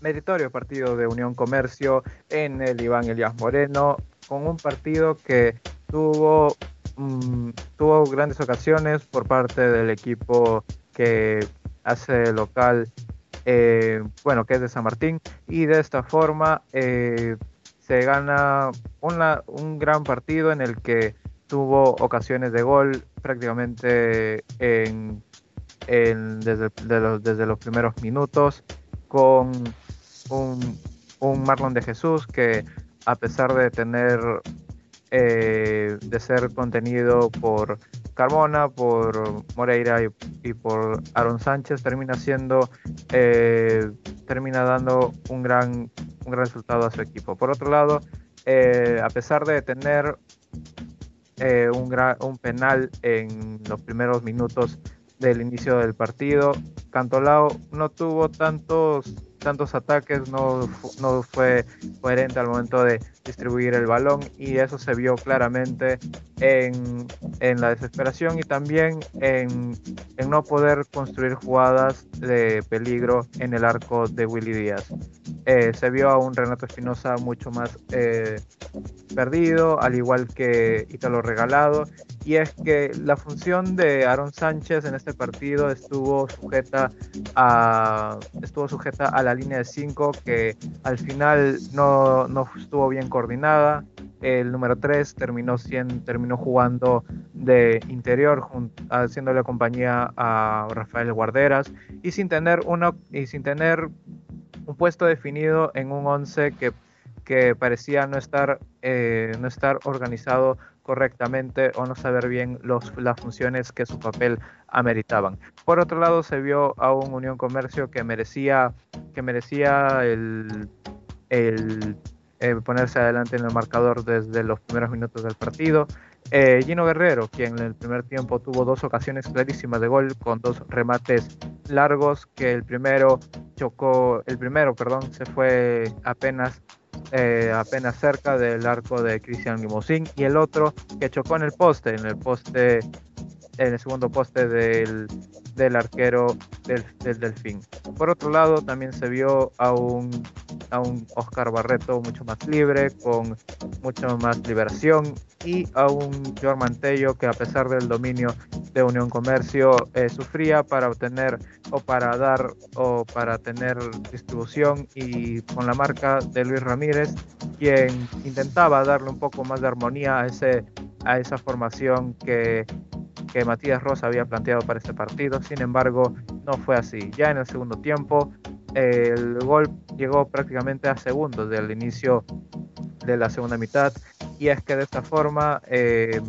meritorio partido de Unión Comercio en el Iván Elías Moreno, con un partido que tuvo, mm, tuvo grandes ocasiones por parte del equipo que hace local, eh, bueno, que es de San Martín, y de esta forma eh, se gana un gran partido en el que tuvo ocasiones de gol prácticamente en, desde, los, desde los primeros minutos con un, un, Marlon de Jesús que a pesar de tener eh, de ser contenido por Carmona, por Moreira y, por Aaron Sánchez, termina siendo eh, termina dando un gran, un gran resultado a su equipo. Por otro lado, eh, a pesar de tener un, un penal en los primeros minutos del inicio del partido, Cantolao no tuvo tantos tantos ataques, no, no fue coherente al momento de distribuir el balón y eso se vio claramente en, en la desesperación y también en, en, no poder construir jugadas de peligro en el arco de Willy Díaz. Eh, se vio a un Renato Espinosa mucho más eh, perdido, al igual que Italo Regalado, y es que la función de Aaron Sánchez en este partido estuvo sujeta a, estuvo sujeta a la línea de 5 que al final no, no estuvo bien coordinada. El número 3 terminó, terminó jugando de interior, haciéndole compañía a Rafael Guarderas y sin tener, una, y sin tener un puesto definido en un 11 que, que parecía no estar, eh, no estar organizado correctamente o no saber bien los, las funciones que su papel ameritaban. Por otro lado, se vio a un Unión Comercio que merecía, que merecía el, el eh, ponerse adelante en el marcador desde los primeros minutos del partido. Eh, Gino Guerrero, quien en el primer tiempo tuvo dos ocasiones clarísimas de gol con dos remates largos, que el primero chocó, el primero, perdón, se fue apenas eh, apenas cerca del arco de Cristian Limousin y el otro que chocó en el poste, en el poste, en el segundo poste del, del arquero del, del, Delfín. Por otro lado, también se vio a un, a un Oscar Barreto mucho más libre, con mucho más liberación, y a un Jorge Mantello que a pesar del dominio de Unión Comercio eh, sufría para obtener o para dar o para tener distribución y con la marca de Luis Ramírez quien intentaba darle un poco más de armonía a ese a esa formación que, que Matías Rosa había planteado para este partido. Sin embargo no fue así. Ya en el segundo tiempo el gol llegó prácticamente a segundos del inicio de la segunda mitad. Y es que de esta forma eh,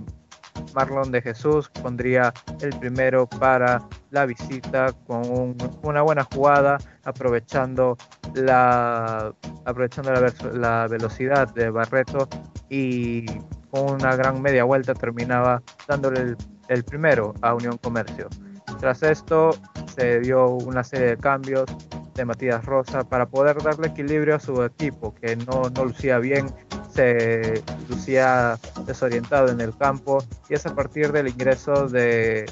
Marlon de Jesús pondría el primero para la visita con una buena jugada, aprovechando la, aprovechando la, velocidad de Barreto y con una gran media vuelta terminaba dándole el, primero a Unión Comercio. Tras esto se dio una serie de cambios de Matías Rosa para poder darle equilibrio a su equipo, que no, no lucía bien se lucía desorientado en el campo y es a partir del ingreso de,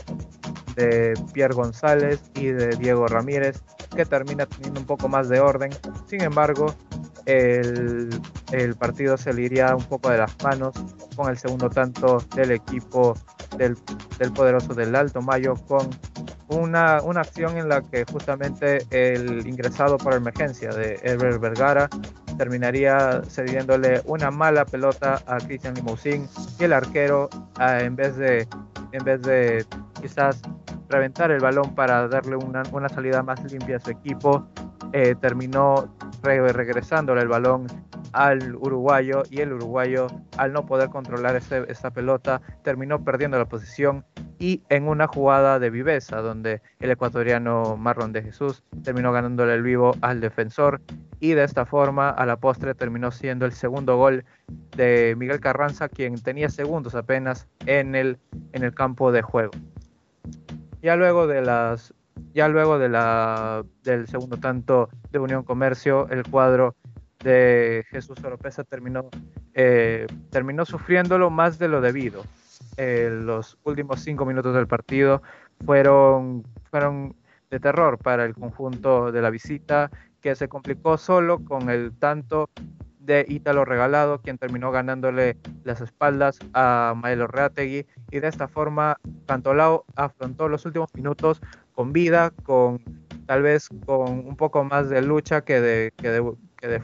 de Pierre González y de Diego Ramírez que termina teniendo un poco más de orden. Sin embargo, el, el, partido se iría un poco de las manos con el segundo tanto del equipo del, del poderoso del Alto Mayo con una, una, acción en la que justamente el ingresado por emergencia de Herbert Vergara terminaría cediéndole una mala pelota a Christian Limousin y el arquero ah, en vez de en vez de quizás reventar el balón para darle una, una salida más limpia a su equipo eh, terminó regresándole el balón al uruguayo y el uruguayo al no poder controlar esta pelota terminó perdiendo la posición y en una jugada de viveza donde el ecuatoriano Marlon de Jesús terminó ganándole el vivo al defensor y de esta forma a la postre terminó siendo el segundo gol de Miguel Carranza quien tenía segundos apenas en el, en el campo de juego. Ya luego de las ya luego de la, del segundo tanto de Unión Comercio, el cuadro de Jesús Oropesa terminó, eh, terminó sufriéndolo más de lo debido. Eh, los últimos cinco minutos del partido fueron, fueron de terror para el conjunto de la visita que se complicó solo con el tanto de Ítalo Regalado, quien terminó ganándole las espaldas a Maelo Reategui. Y de esta forma Cantolao afrontó los últimos minutos con vida, con tal vez con un poco más de lucha que de, que de,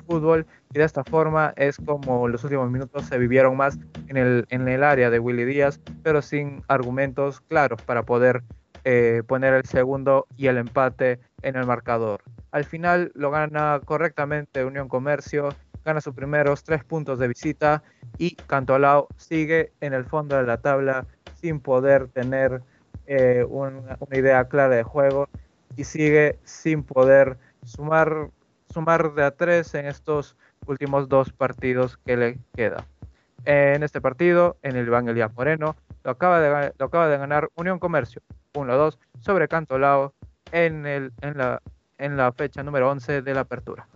fútbol y de esta forma es como los últimos minutos se vivieron más en el, en el área de Willy Díaz, pero sin argumentos claros para poder eh, poner el segundo y el empate en el marcador. Al final lo gana correctamente Unión Comercio gana sus primeros tres puntos de visita y Cantolao sigue en el fondo de la tabla sin poder tener eh, una, idea clara de juego y sigue sin poder sumar, sumar de a tres en estos últimos dos partidos que le queda. En este partido, en el Iván Elías Moreno, lo acaba de, lo acaba de ganar Unión Comercio 1-2 sobre Cantolao en, el, en, la, en la fecha número 11 de la apertura.